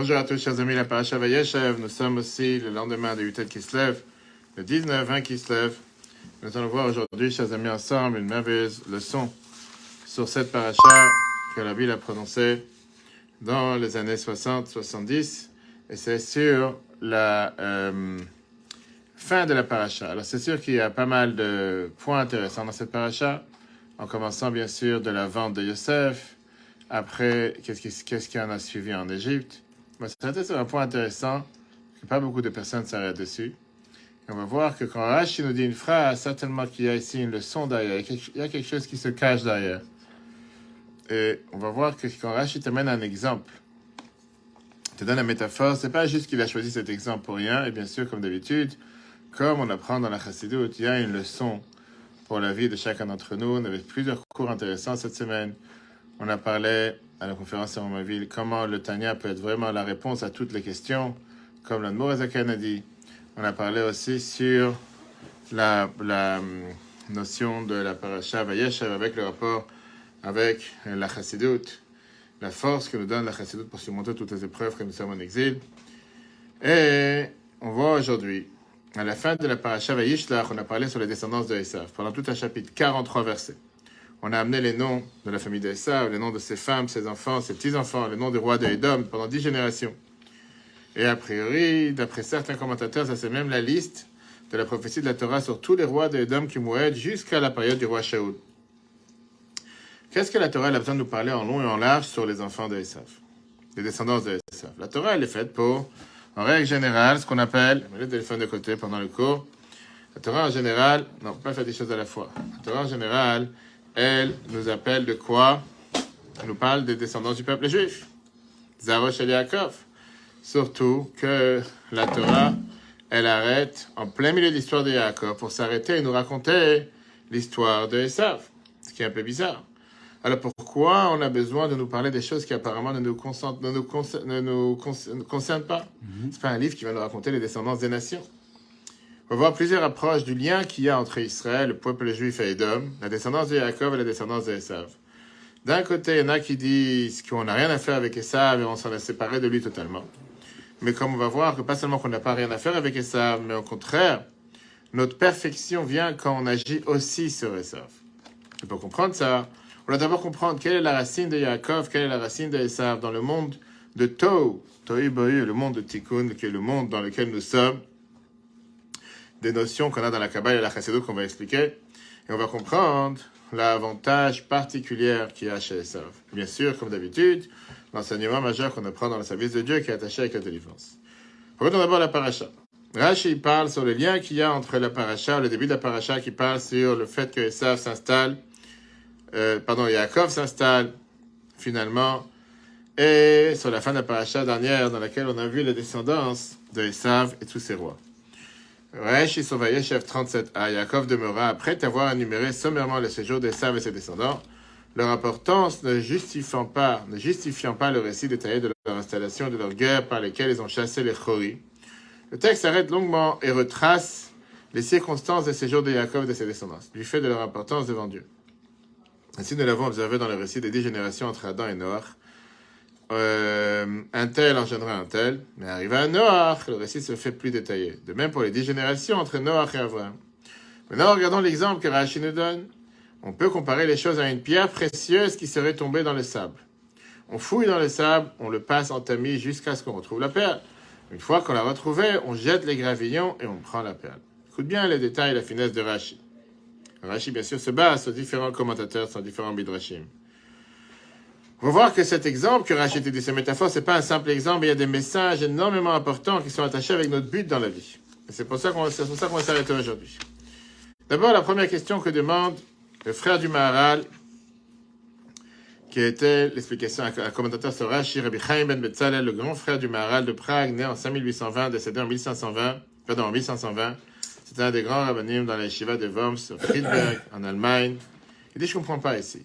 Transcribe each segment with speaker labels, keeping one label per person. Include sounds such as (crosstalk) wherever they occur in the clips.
Speaker 1: Bonjour à tous, chers amis, la paracha Vayeshev. Nous sommes aussi le lendemain de se lève, le 19-20 qui se lève. Nous allons voir aujourd'hui, chers amis, ensemble, une merveilleuse leçon sur cette paracha que la Bible a prononcée dans les années 60-70. Et c'est sur la euh, fin de la paracha. Alors, c'est sûr qu'il y a pas mal de points intéressants dans cette paracha, en commençant bien sûr de la vente de Yosef. Après, qu'est-ce qui, qu'est-ce qui en a suivi en Égypte? C'est un point intéressant, que pas beaucoup de personnes s'arrêtent dessus. On va voir que quand Rashi nous dit une phrase, certainement qu'il y a ici une leçon derrière, il y a quelque chose qui se cache derrière. Et on va voir que quand Rashi t'amène un exemple, te donne la métaphore, c'est pas juste qu'il a choisi cet exemple pour rien, et bien sûr, comme d'habitude, comme on apprend dans la Chassidoute, il y a une leçon pour la vie de chacun d'entre nous. On avait plusieurs cours intéressants cette semaine. On a parlé à la conférence à Romaville comment le Tanya peut être vraiment la réponse à toutes les questions, comme l'Admorazakan a dit. On a parlé aussi sur la, la hum, notion de la paracha Vayeshev avec le rapport avec la chassidoute, la force que nous donne la chassidoute pour surmonter toutes les épreuves que nous sommes en exil. Et on voit aujourd'hui, à la fin de la paracha Vayishlach, on a parlé sur les descendances de Esav, pendant tout un chapitre, 43 versets on a amené les noms de la famille d'Essa, les noms de ses femmes, ses enfants, ses petits-enfants, les noms du roi de pendant dix générations. Et a priori, d'après certains commentateurs, ça c'est même la liste de la prophétie de la Torah sur tous les rois de qui mouraient jusqu'à la période du roi Shaoul. Qu'est-ce que la Torah a besoin de nous parler en long et en large sur les enfants de les descendants de La Torah, elle est faite pour, en règle générale, ce qu'on appelle, mets le téléphone de côté pendant le cours, la Torah en général, non, pas faire des choses à la fois. La Torah en général, elle nous appelle de quoi Elle nous parle des descendants du peuple juif. Zarosh et Yaakov. Surtout que la Torah, elle arrête en plein milieu de l'histoire de Yaakov pour s'arrêter et nous raconter l'histoire de Esav, ce qui est un peu bizarre. Alors pourquoi on a besoin de nous parler des choses qui apparemment ne nous, concernent, ne nous, concernent pas? Mm-hmm. C'est pas un livre qui va nous raconter les descendants des nations. On va voir plusieurs approches du lien qu'il y a entre Israël, le peuple juif et Edom, la descendance de Jacob et la descendance de D'un côté, il y en a qui disent qu'on n'a rien à faire avec Esav et on s'en est séparé de lui totalement. Mais comme on va voir que pas seulement qu'on n'a pas rien à faire avec Esav, mais au contraire, notre perfection vient quand on agit aussi sur Esav. Et pour comprendre ça, on doit d'abord comprendre quelle est la racine de Yaakov, quelle est la racine de Esav dans le monde de Tohu, Tohu le monde de Tikkun, qui est le monde dans lequel nous sommes des notions qu'on a dans la Kabbalah et la Chassidut qu'on va expliquer. Et on va comprendre l'avantage particulier qu'il y a chez Esav. Bien sûr, comme d'habitude, l'enseignement majeur qu'on apprend dans le service de Dieu qui est attaché avec la délivrance. Regardons d'abord la paracha. Rashi parle sur le lien qu'il y a entre la paracha, le début de la paracha qui parle sur le fait que Esav s'installe, euh, pardon, Yaakov s'installe finalement, et sur la fin de la paracha dernière dans laquelle on a vu la descendance de Esav et tous ses rois. Resh chef 37a, Yaakov demeura, après avoir énuméré sommairement le séjour des Saves et ses descendants, leur importance ne justifiant pas, ne justifiant pas le récit détaillé de leur installation et de leur guerre par lesquelles ils ont chassé les Chori. Le texte s'arrête longuement et retrace les circonstances des séjours de Yaakov et de ses descendants, du fait de leur importance devant Dieu. Ainsi, nous l'avons observé dans le récit des dix générations entre Adam et Noach, euh, un tel engendra un tel, mais arrivé à Noach, le récit se fait plus détaillé. De même pour les dix générations entre Noach et Abraham. Maintenant, regardons l'exemple que Rashi nous donne. On peut comparer les choses à une pierre précieuse qui serait tombée dans le sable. On fouille dans le sable, on le passe en tamis jusqu'à ce qu'on retrouve la perle. Une fois qu'on l'a retrouvée, on jette les gravillons et on prend la perle. Écoute bien les détails et la finesse de Rashi. Rashi, bien sûr, se base sur différents commentateurs, sur différents midrashim. On va voir que cet exemple que Rachid dit, ces métaphores, c'est pas un simple exemple, il y a des messages énormément importants qui sont attachés avec notre but dans la vie. c'est pour ça qu'on va s'arrêter aujourd'hui. D'abord, la première question que demande le frère du Maharal, qui était l'explication à un commentateur sur Rashi, Rabbi Chaim ben Betzalel, le grand frère du Maharal de Prague, né en 5820, décédé en 1520, pardon, en 1520. C'était un des grands rabbinimes dans la Shiva de Worms, Friedberg, en Allemagne. Il dit, je comprends pas ici.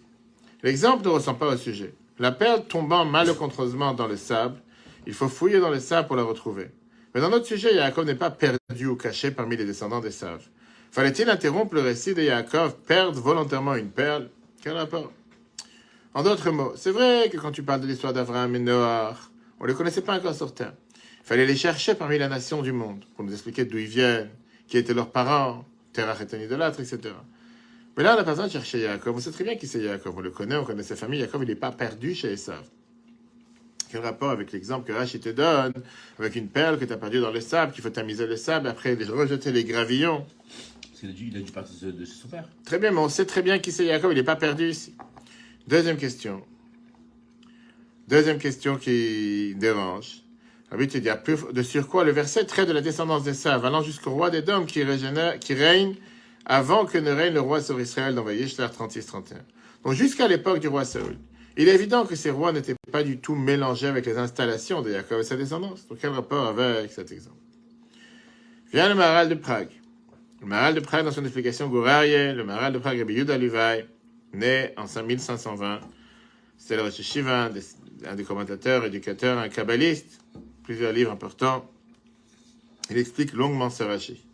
Speaker 1: L'exemple ne ressemble pas au sujet. La perle tombant malencontreusement dans le sable, il faut fouiller dans le sable pour la retrouver. Mais dans notre sujet, Yaakov n'est pas perdu ou caché parmi les descendants des sages. Fallait-il interrompre le récit de Yaakov, perdre volontairement une perle? Quel rapport? En d'autres mots, c'est vrai que quand tu parles de l'histoire d'Abraham et Noah, On ne les connaissait pas encore terre. Il fallait les chercher parmi la nation du monde pour nous expliquer d'où ils viennent, qui étaient leurs parents, est un idolâtre, etc. Mais là, on n'a pas besoin de chercher Yaakov. On sait très bien qui c'est Yaakov. On le connaît, on connaît sa famille. Yaakov, il n'est pas perdu chez Esav. Quel rapport avec l'exemple que Rachid te donne, avec une perle que tu as perdue dans le sable, qu'il faut tamiser le sable, après rejeter les gravillons?
Speaker 2: Parce qu'il a dû, il a dû partir de, son père.
Speaker 1: Très bien, mais on sait très bien qui c'est Yaakov. Il n'est pas perdu ici. Deuxième question. Deuxième question qui dérange. Rabbi te dit, de sur quoi le verset traite de la descendance d'Esav, allant jusqu'au roi des dômes qui, régénère- qui règne avant que ne règne le roi sur Israël dans Vayishlach 36-31. Donc jusqu'à l'époque du roi Saoul. Il est évident que ces rois n'étaient pas du tout mélangés avec les installations de Yaakov et sa descendance. Donc quel rapport avec cet exemple? Vient le Maharal de Prague. Le Maharal de Prague, dans son explication Gourarie, le Maharal de Prague, Rabbi Yehuda Levi, né en 5520, c'est le Hashiva, un des, commentateurs, éducateurs, un kabbaliste, plusieurs livres importants. Il explique longuement ce Rashi.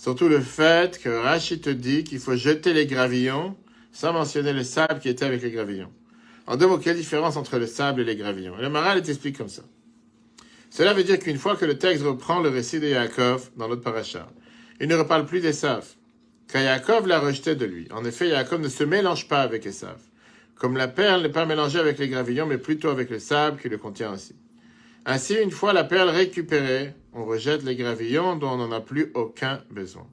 Speaker 1: Surtout le fait que Rashi te dit qu'il faut jeter les gravillons sans mentionner le sable qui était avec les gravillons. En deux mots, quelle différence entre le sable et les gravillons? Et le Maharal il t'explique comme ça. Cela veut dire qu'une fois que le texte reprend le récit de Yaakov dans notre paracha, il ne reparle plus d'Esav, car Yaakov l'a rejeté de lui. En effet, Yaakov ne se mélange pas avec Esav. Comme la perle n'est pas mélangée avec les gravillons, mais plutôt avec le sable qui le contient aussi. Ainsi, une fois la perle récupérée, on rejette les gravillons dont on n'en a plus aucun besoin.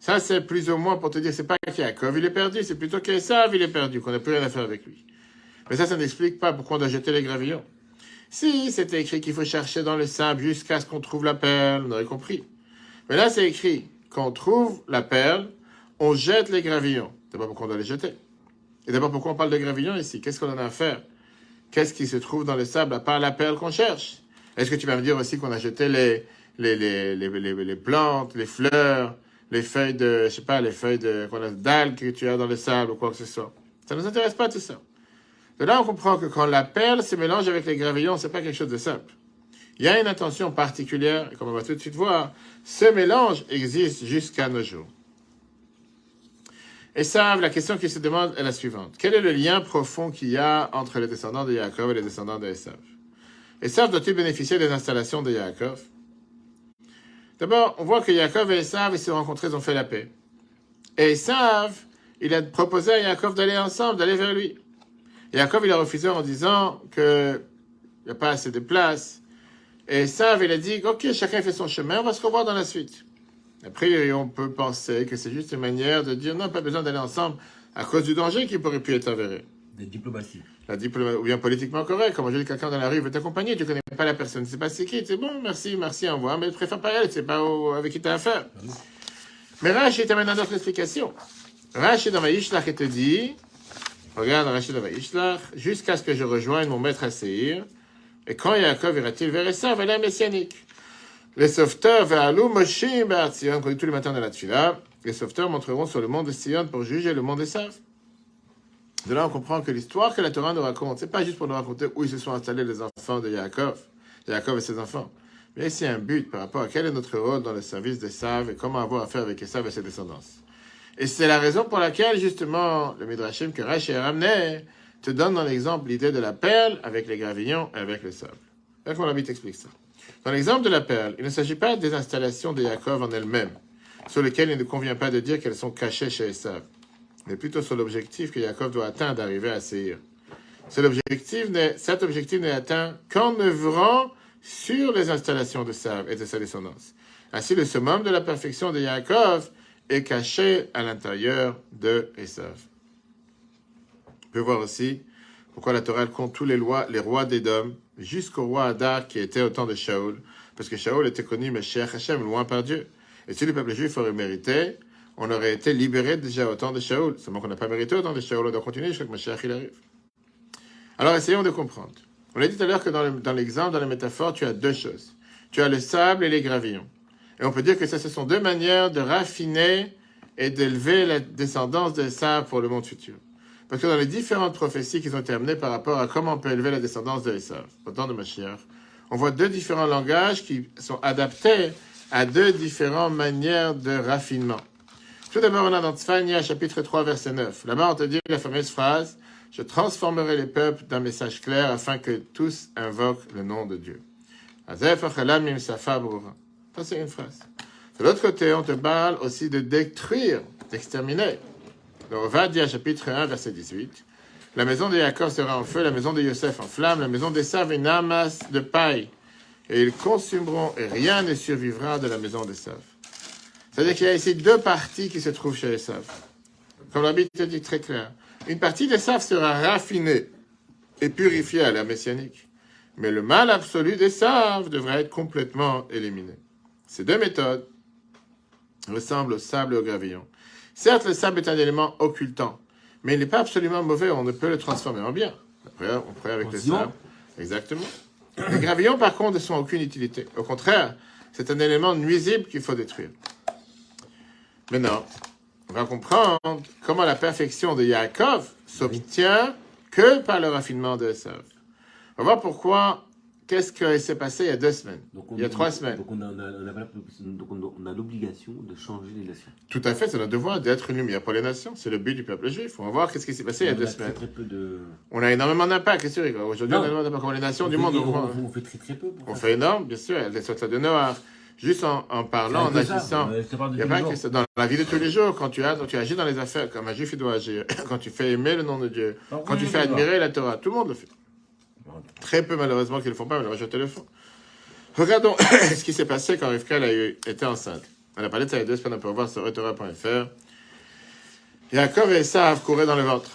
Speaker 1: Ça, c'est plus ou moins pour te dire, c'est pas qu'Yaakov il est perdu, c'est plutôt qu'Esav il est perdu, qu'on n'a plus rien à faire avec lui. Mais ça, ça n'explique pas pourquoi on doit jeter les gravillons. Si c'était écrit qu'il faut chercher dans le sable jusqu'à ce qu'on trouve la perle, on aurait compris. Mais là, c'est écrit qu'on trouve la perle, on jette les gravillons. Pas pourquoi on doit les jeter? Et d'abord, pourquoi on parle de gravillons ici? Qu'est-ce qu'on en a à faire? Qu'est-ce qui se trouve dans le sable à part la perle qu'on cherche? Est-ce que tu vas me dire aussi qu'on a jeté les, les, les, les, plantes, les fleurs, les feuilles de, je sais pas, les feuilles de, que tu as dans le sable ou quoi que ce soit? Ça ne nous intéresse pas tout ça. De là, on comprend que quand la perle se mélange avec les gravillons, c'est pas quelque chose de simple. Il y a une intention particulière, et comme on va tout de suite voir, ce mélange existe jusqu'à nos jours. Et ça, la question qui se demande est la suivante. Quel est le lien profond qu'il y a entre les descendants de Yaakov et les descendants de Esav Esav doit-il bénéficier des installations de Yaakov? D'abord, on voit que Yaakov et Esav, ils se sont rencontrés, ils ont fait la paix. Et Esav, il a proposé à Yaakov d'aller ensemble, d'aller vers lui. Yaakov, il a refusé en disant qu'il n'y a pas assez de place. Et Esav, il a dit, ok, chacun fait son chemin, on va se revoir dans la suite. Après, on peut penser que c'est juste une manière de dire, non, pas besoin d'aller ensemble à cause du danger qui pourrait pu être avéré.
Speaker 2: De diplomatie.
Speaker 1: La ou bien politiquement correct, comme aujourd'hui quelqu'un dans la rue veut t'accompagner, tu connais pas la personne, sais pas c'est qui, c'est bon, merci, merci, au revoir, mais tu préfères pas elle, c'est pas avec qui tu as affaire. Mais Rachid t'amène une autre explication. Rachid dans Vaishlach, il te dit, regarde Rachid dans Vaishlach, jusqu'à ce que je rejoigne mon maître à Seir, et quand Yaakov ira-t-il vers Esav, elle est messianique. Les sauveteurs vers Alou, Moshim, Be'at Sion, qu'on tous les matins dans la Tfila, les sauveteurs montreront sur le monde de Sion pour juger le monde d'Esav. De là, on comprend que l'histoire que la Torah nous raconte, c'est pas juste pour nous raconter où ils se sont installés les enfants de Yaakov, Yaakov et ses enfants. Mais c'est un but par rapport à quel est notre rôle dans le service d'Esav et comment avoir affaire avec Esav et ses descendants. Et c'est la raison pour laquelle, justement, le Midrashim que Rashi a ramené te donne dans l'exemple l'idée de la perle avec les gravillons et avec le sable. Là, comment l'habit explique ça? Dans l'exemple de la perle, il ne s'agit pas des installations de Yaakov en elles-mêmes, sur lesquelles il ne convient pas de dire qu'elles sont cachées chez Esav mais plutôt sur l'objectif que Yaakov doit atteindre d'arriver à Seir. Cet objectif n'est, atteint qu'en œuvrant sur les installations de Sav et de sa descendance. Ainsi, le summum de la perfection de Yaakov est caché à l'intérieur de Esav. On peut voir aussi pourquoi la Torah compte tous les, lois, les rois d'Édom jusqu'au roi Adar qui était au temps de Shaoul, parce que Shaoul était connu, mais cher Hachem, loin par Dieu. Et si le peuple juif aurait mérité, on aurait été libéré déjà au temps de Shaoul. Seulement qu'on n'a pas mérité au temps de Shaoul, on doit continuer jusqu'à que Mashiach il arrive. Alors essayons de comprendre. On a dit tout à l'heure que dans l'exemple, dans la métaphore, tu as deux choses. Tu as le sable et les gravillons. Et on peut dire que ça, ce sont deux manières de raffiner et d'élever la descendance des sables pour le monde futur. Parce que dans les différentes prophéties qui ont été amenées par rapport à comment on peut élever la descendance de Esav, au temps de Mashiach, on voit deux différents langages qui sont adaptés à deux différentes manières de raffinement. Tout d'abord, on a dans Tzfania, chapitre 3, verset 9. Là-bas, on te dit la fameuse phrase Je transformerai les peuples d'un message clair afin que tous invoquent le nom de Dieu. Ça, c'est une phrase. De l'autre côté, on te parle aussi de détruire, d'exterminer. Dans Ovadia, chapitre 1, verset 18. La maison de Jacob sera en feu, la maison de Yosef en flamme, la maison d'Esav une amasse de paille. Et ils consumeront et rien ne survivra de la maison d'Esav. C'est-à-dire qu'il y a ici deux parties qui se trouvent chez Esav. Comme la Bible te dit très clair. Une partie d'Esav sera raffinée et purifiée à la messianique. Mais le mal absolu d'Esav devrait être complètement éliminé. Ces deux méthodes ressemblent au sable et au gravillon. Certes, le sable est un élément occultant, mais il n'est pas absolument mauvais, on ne peut le transformer en bien. Après, on pourrait avec le sable. Exactement. Les gravillons, par contre, ne sont aucune utilité. Au contraire, c'est un élément nuisible qu'il faut détruire. Maintenant, on va comprendre comment la perfection de Yaakov s'obtient que par le raffinement de Esav. On va voir pourquoi, qu'est-ce qui s'est passé il y a deux semaines,
Speaker 2: on-
Speaker 1: il y a trois semaines.
Speaker 2: Donc on a, l'obligation de changer les nations.
Speaker 1: Tout à fait, c'est notre devoir d'être une lumière pour les nations. C'est le but du peuple juif. On va voir qu'est-ce qui s'est passé il y a deux semaines.
Speaker 2: Très peu de...
Speaker 1: On a énormément d'impact, tu rigoles Aujourd'hui, on a énormément d'impact comme les nations du
Speaker 2: on
Speaker 1: monde. On,
Speaker 2: fait très très peu. Pour
Speaker 1: on
Speaker 2: ça.
Speaker 1: fait énorme, bien sûr. Les soldats de Noir. Juste en, en parlant, en agissant.
Speaker 2: euh,
Speaker 1: Il a pas que. Dans la vie de tous les jours, quand tu, as, quand tu agis dans les affaires, comme un juif il doit agir, (laughs) quand tu fais aimer le nom de Dieu, quand tu fais admirer la Torah, tout le monde le fait. Très peu malheureusement qu'ils ne le font pas, mais le reste le font. Regardons (coughs) ce qui s'est passé quand Rivka a eu- était enceinte. On a parlé de ça il y a deux semaines, on peut voir sur etorah.fr. Jacob et Esav couraient dans le ventre.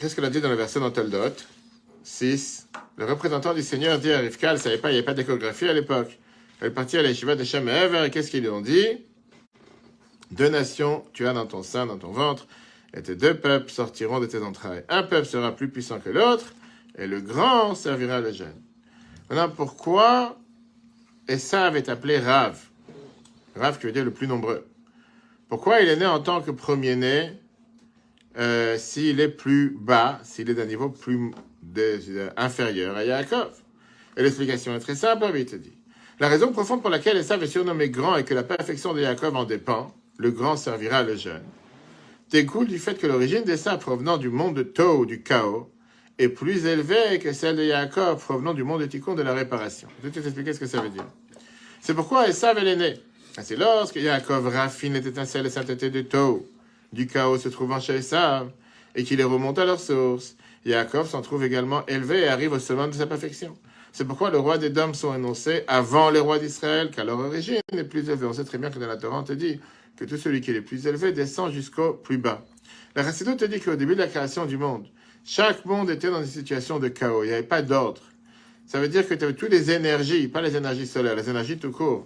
Speaker 1: Qu'est-ce qu'elle a dit dans le verset dans Toldot 6. Le représentant du Seigneur dit à Rivka, elle ne savait pas, il n'y avait pas d'échographie à l'époque. Elle partit à la Yeshiva de et qu'est-ce qu'ils lui ont dit? Deux nations tu as dans ton sein, dans ton ventre, et tes deux peuples sortiront de tes entrailles. Un peuple sera plus puissant que l'autre, et le grand servira le jeune. Maintenant, pourquoi Esav est appelé Rav? Rav qui veut dire le plus nombreux. Pourquoi il est né en tant que premier-né euh, s'il est plus bas, s'il est d'un niveau plus inférieur à Yaakov? Et l'explication est très simple, il te dit. La raison profonde pour laquelle Esav est surnommé grand et que la perfection de Yaakov en dépend, le grand servira le jeune, découle du fait que l'origine d'Esav provenant du monde de Tohu, du chaos, est plus élevée que celle de Yaakov provenant du monde de Tikkun, de la réparation. Je vais te expliquer ce que ça veut dire. C'est pourquoi Esav est né. C'est lorsque Yaakov raffine les étincelles et sainteté de Tohu, du chaos se trouvant chez Esav, et qu'il les remonte à leur source. Yaakov s'en trouve également élevé et arrive au sommet de sa perfection. C'est pourquoi le roi des dômes sont énoncés avant les rois d'Israël, car leur origine est plus élevée. On sait très bien que dans la Torah, on te dit que tout celui qui est le plus élevé descend jusqu'au plus bas. La Chassidut te dit qu'au début de la création du monde, chaque monde était dans une situation de chaos. Il n'y avait pas d'ordre. Ça veut dire que tu avais toutes les énergies, pas les énergies solaires, les énergies tout court.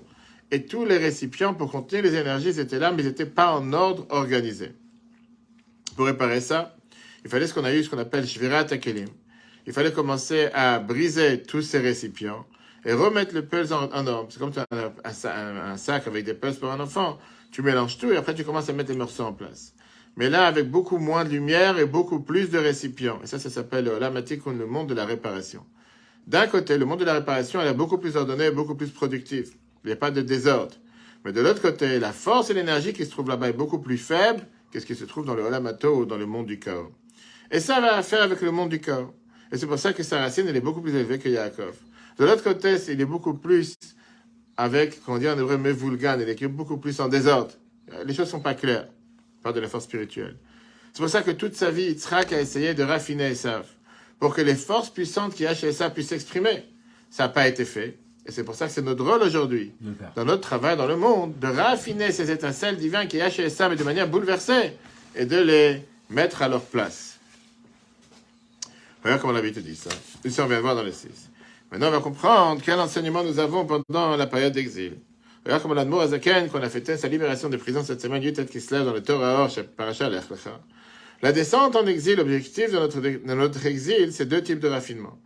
Speaker 1: Et tous les récipients pour contenir les énergies étaient là, mais ils n'étaient pas en ordre organisé. Pour réparer ça, il fallait ce qu'on a eu, ce qu'on appelle Shvirat Akelim. Il fallait commencer à briser tous ces récipients et remettre le pulse en, ordre. C'est comme tu as un, un sa- un- un sac avec des pulses pour un enfant. Tu mélanges tout et après tu commences à mettre les morceaux en place. Mais là, avec beaucoup moins de lumière et beaucoup plus de récipients. Et ça, ça s'appelle le Lamatikun, le monde de la réparation. D'un côté, le monde de la réparation, elle est beaucoup plus ordonné et beaucoup plus productif. Il n'y a pas de désordre. Mais de l'autre côté, la force et l'énergie qui se trouvent là-bas est beaucoup plus faible que ce qui se trouve dans le Olamato ou dans le monde du chaos. Et ça va à faire avec le monde du chaos. Et c'est pour ça que sa racine, elle est beaucoup plus élevée que Yaakov. De l'autre côté, il est beaucoup plus avec, qu'on dit en hébreu, mevulgan, il est beaucoup plus en désordre. Les choses sont pas claires. Par de la force spirituelle. C'est pour ça que toute sa vie, Yitzhak a essayé de raffiner Esav. Pour que les forces puissantes qui y a chez Esav puissent s'exprimer. Ça n'a pas été fait. Et c'est pour ça que c'est notre rôle aujourd'hui dans notre travail dans le monde, de raffiner ces étincelles divines qui y a chez les sables de manière bouleversée et de les mettre à leur place. Regarde comment la Bible te dit ça. On vient de voir dans le 6. Maintenant, on va comprendre quel enseignement nous avons pendant la période d'exil. Regarde comment l'Admour Azaken, qu'on a fêté sa libération de prison cette semaine, Yutet Kislev, dans le Torah, Or, Parasha Lech Lecha. La descente en exil, l'objectif de notre, de notre exil, c'est deux types de raffinement.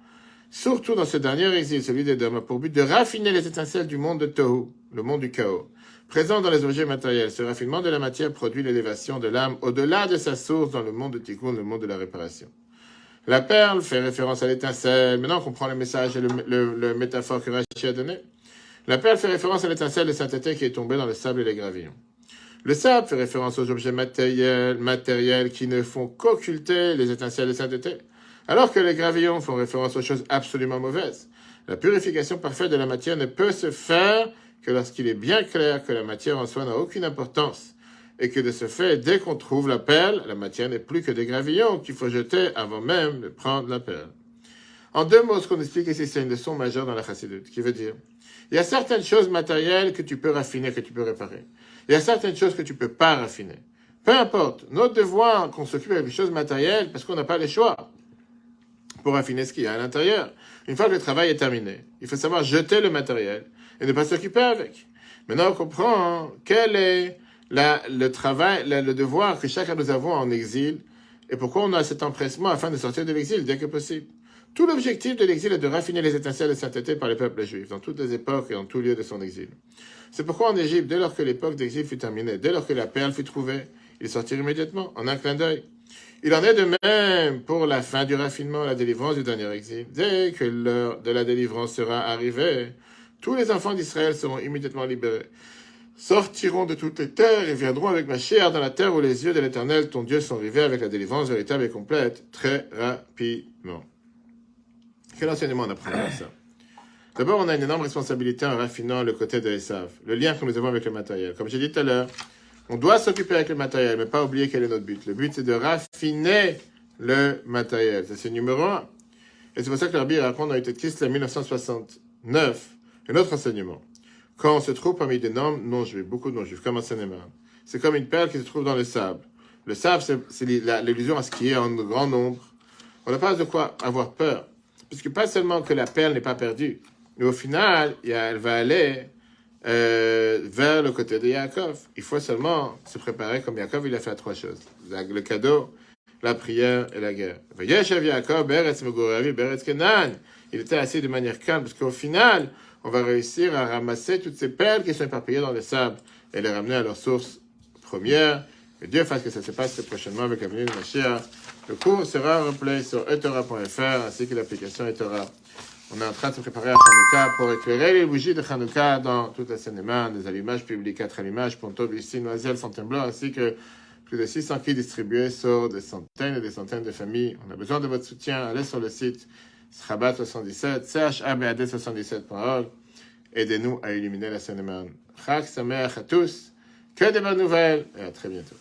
Speaker 1: Surtout dans ce dernier exil, celui des Dômes, pour but de raffiner les étincelles du monde de Tohu, le monde du chaos. Présent dans les objets matériels, ce raffinement de la matière produit l'élévation de l'âme au-delà de sa source dans le monde de Tikkun, le monde de la réparation. La perle fait référence à l'étincelle. Maintenant, on comprend le message et le, métaphore que Rachi a donné. La perle fait référence à l'étincelle de sainteté qui est tombée dans le sable et les gravillons. Le sable fait référence aux objets matériels, matériels qui ne font qu'occulter les étincelles de sainteté, alors que les gravillons font référence aux choses absolument mauvaises. La purification parfaite de la matière ne peut se faire que lorsqu'il est bien clair que la matière en soi n'a aucune importance, et que de ce fait, dès qu'on trouve la perle, la matière n'est plus que des gravillons qu'il faut jeter avant même de prendre la perle. En deux mots, ce qu'on explique ici, c'est une leçon majeure dans la chassidut, qui veut dire, il y a certaines choses matérielles que tu peux raffiner, que tu peux réparer. Il y a certaines choses que tu peux pas raffiner. Peu importe, notre devoir qu'on s'occupe les choses matérielles, parce qu'on n'a pas le choix pour affiner ce qu'il y a à l'intérieur. Une fois que le travail est terminé, il faut savoir jeter le matériel et ne pas s'occuper avec. Maintenant, on comprend quel est le travail, le devoir que chacun nous avons en exil et pourquoi on a cet empressement afin de sortir de l'exil dès que possible. Tout l'objectif de l'exil est de raffiner les étincelles de sainteté par les peuples juifs, dans toutes les époques et en tout lieu de son exil. C'est pourquoi en Égypte, dès lors que l'époque d'exil fut terminée, dès lors que la perle fut trouvée, ils sortirent immédiatement, en un clin d'œil. Il en est de même pour la fin du raffinement, la délivrance du dernier exil. Dès que l'heure de la délivrance sera arrivée, tous les enfants d'Israël seront immédiatement libérés, sortiront de toutes les terres et viendront avec ma chair dans la terre où les yeux de l'Éternel, ton Dieu, sont rivés avec la délivrance véritable et complète, très rapidement. Quel enseignement on apprend de ça? D'abord, on a une énorme responsabilité en raffinant le côté de l'Esav, le lien que nous avons avec le matériel. Comme j'ai dit tout à l'heure, on doit s'occuper avec le matériel, mais pas oublier quel est notre but. Le but, c'est de raffiner le matériel. Ça, c'est numéro un. Et c'est pour ça que l'Arbi raconte dans Utet Kislev 1969 un autre enseignement. Quand on se trouve parmi des non-juifs, beaucoup de non-juifs, comme en seine c'est comme une perle qui se trouve dans le sable. Le sable, c'est l'illusion à ce qui est en grand nombre. On n'a pas de quoi avoir peur. Puisque pas seulement que la perle n'est pas perdue, mais au final, elle va aller euh, vers le côté de Yaakov. Il faut seulement se préparer comme Yaakov, il a fait trois choses. Le cadeau, la prière et la guerre. Il était assis de manière calme, parce qu'au final, on va réussir à ramasser toutes ces perles qui sont éparpillées dans le sable et les ramener à leur source première. Que Dieu fasse que ça se passe prochainement avec la venue de Mashiach. Le cours sera replay sur etora.fr ainsi que l'application etora. On est en train de se préparer à Hanouka pour éclairer les bougies de Hanouka dans toute la Seine-et-Marne, des allumages publics, quatre allumages, Ponto, Bussy, Noiselle, Fontainebleau, ainsi que plus de 600 kits distribués sur des centaines et des centaines de familles. On a besoin de votre soutien. Allez sur le site Srabat77, chabad77.org. Aidez-nous à illuminer la Seine-et-Marne. Chag Sameach à tous. Que de bonnes nouvelles et à très bientôt.